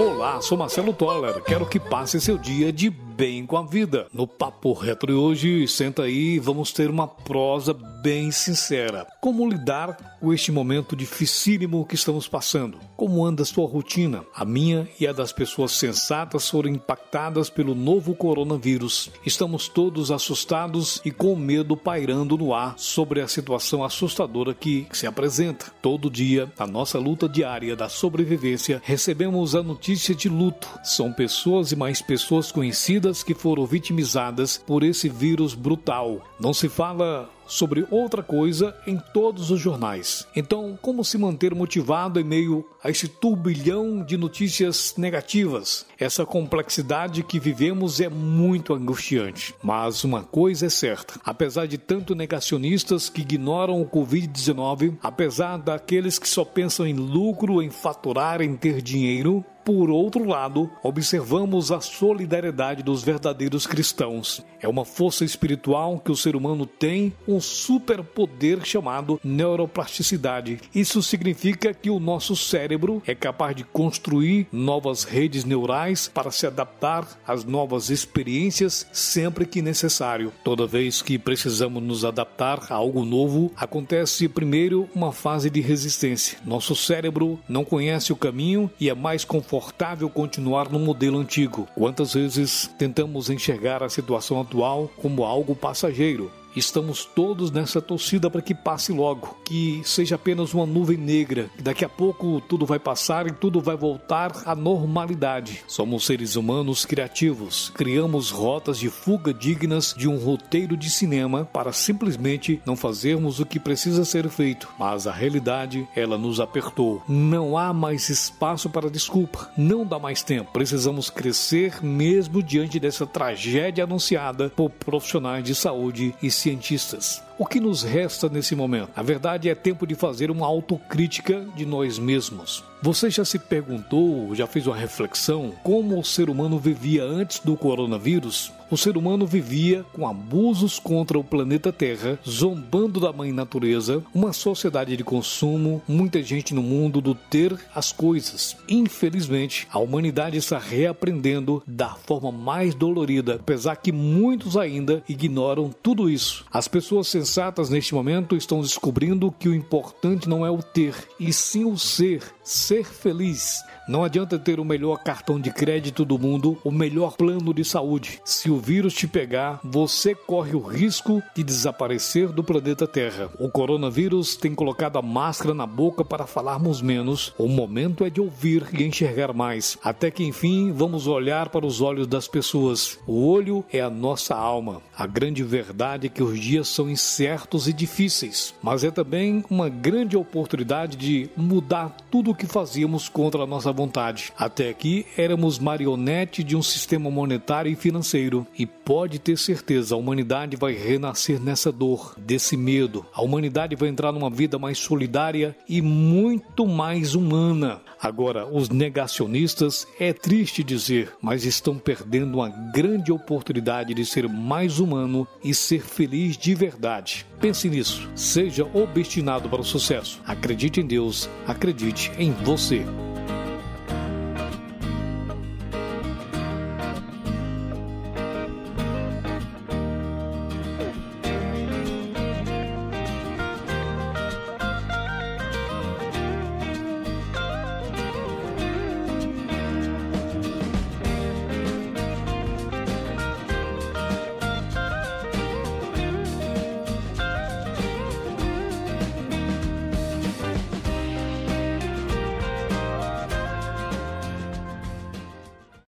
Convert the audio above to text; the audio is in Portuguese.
Olá, sou Marcelo Toller. Quero que passe seu dia de bem com a vida. No Papo Retro de hoje, senta aí, vamos ter uma prosa bem sincera. Como lidar com este momento dificílimo que estamos passando? Como anda a sua rotina? A minha e a das pessoas sensatas foram impactadas pelo novo coronavírus. Estamos todos assustados e com medo pairando no ar sobre a situação assustadora que se apresenta. Todo dia, na nossa luta diária da sobrevivência, recebemos a notícia de luto. São pessoas e mais pessoas conhecidas que foram vitimizadas por esse vírus brutal. Não se fala sobre outra coisa em todos os jornais. Então, como se manter motivado em meio a esse turbilhão de notícias negativas? Essa complexidade que vivemos é muito angustiante. Mas uma coisa é certa: apesar de tanto negacionistas que ignoram o Covid-19, apesar daqueles que só pensam em lucro, em faturar, em ter dinheiro, por outro lado, observamos a solidariedade dos verdadeiros cristãos. É uma força espiritual que o ser humano tem, um superpoder chamado neuroplasticidade. Isso significa que o nosso cérebro é capaz de construir novas redes neurais para se adaptar às novas experiências sempre que necessário. Toda vez que precisamos nos adaptar a algo novo, acontece primeiro uma fase de resistência. Nosso cérebro não conhece o caminho e é mais confortável continuar no modelo antigo. Quantas vezes tentamos enxergar a situação atual como algo passageiro, Estamos todos nessa torcida para que passe logo, que seja apenas uma nuvem negra, que daqui a pouco tudo vai passar e tudo vai voltar à normalidade. Somos seres humanos criativos, criamos rotas de fuga dignas de um roteiro de cinema para simplesmente não fazermos o que precisa ser feito. Mas a realidade, ela nos apertou. Não há mais espaço para desculpa, não dá mais tempo. Precisamos crescer mesmo diante dessa tragédia anunciada por profissionais de saúde e cientistas. O que nos resta nesse momento? A verdade é tempo de fazer uma autocrítica de nós mesmos. Você já se perguntou, já fez uma reflexão como o ser humano vivia antes do coronavírus? O ser humano vivia com abusos contra o planeta Terra, zombando da mãe natureza, uma sociedade de consumo, muita gente no mundo do ter as coisas. Infelizmente, a humanidade está reaprendendo da forma mais dolorida, apesar que muitos ainda ignoram tudo isso. As pessoas sensatas neste momento estão descobrindo que o importante não é o ter, e sim o ser, ser feliz. Não adianta ter o melhor cartão de crédito do mundo, o melhor plano de saúde. Se o vírus te pegar, você corre o risco de desaparecer do planeta Terra. O coronavírus tem colocado a máscara na boca para falarmos menos. O momento é de ouvir e enxergar mais, até que enfim vamos olhar para os olhos das pessoas. O olho é a nossa alma. A grande verdade é que os dias são incertos e difíceis, mas é também uma grande oportunidade de mudar tudo o que fazíamos contra a nossa vontade. Até aqui éramos marionete de um sistema monetário e financeiro, e pode ter certeza, a humanidade vai renascer nessa dor, desse medo. A humanidade vai entrar numa vida mais solidária e muito mais humana. Agora, os negacionistas, é triste dizer, mas estão perdendo uma grande oportunidade de ser mais humano e ser feliz de verdade. Pense nisso. Seja obstinado para o sucesso. Acredite em Deus, acredite em você.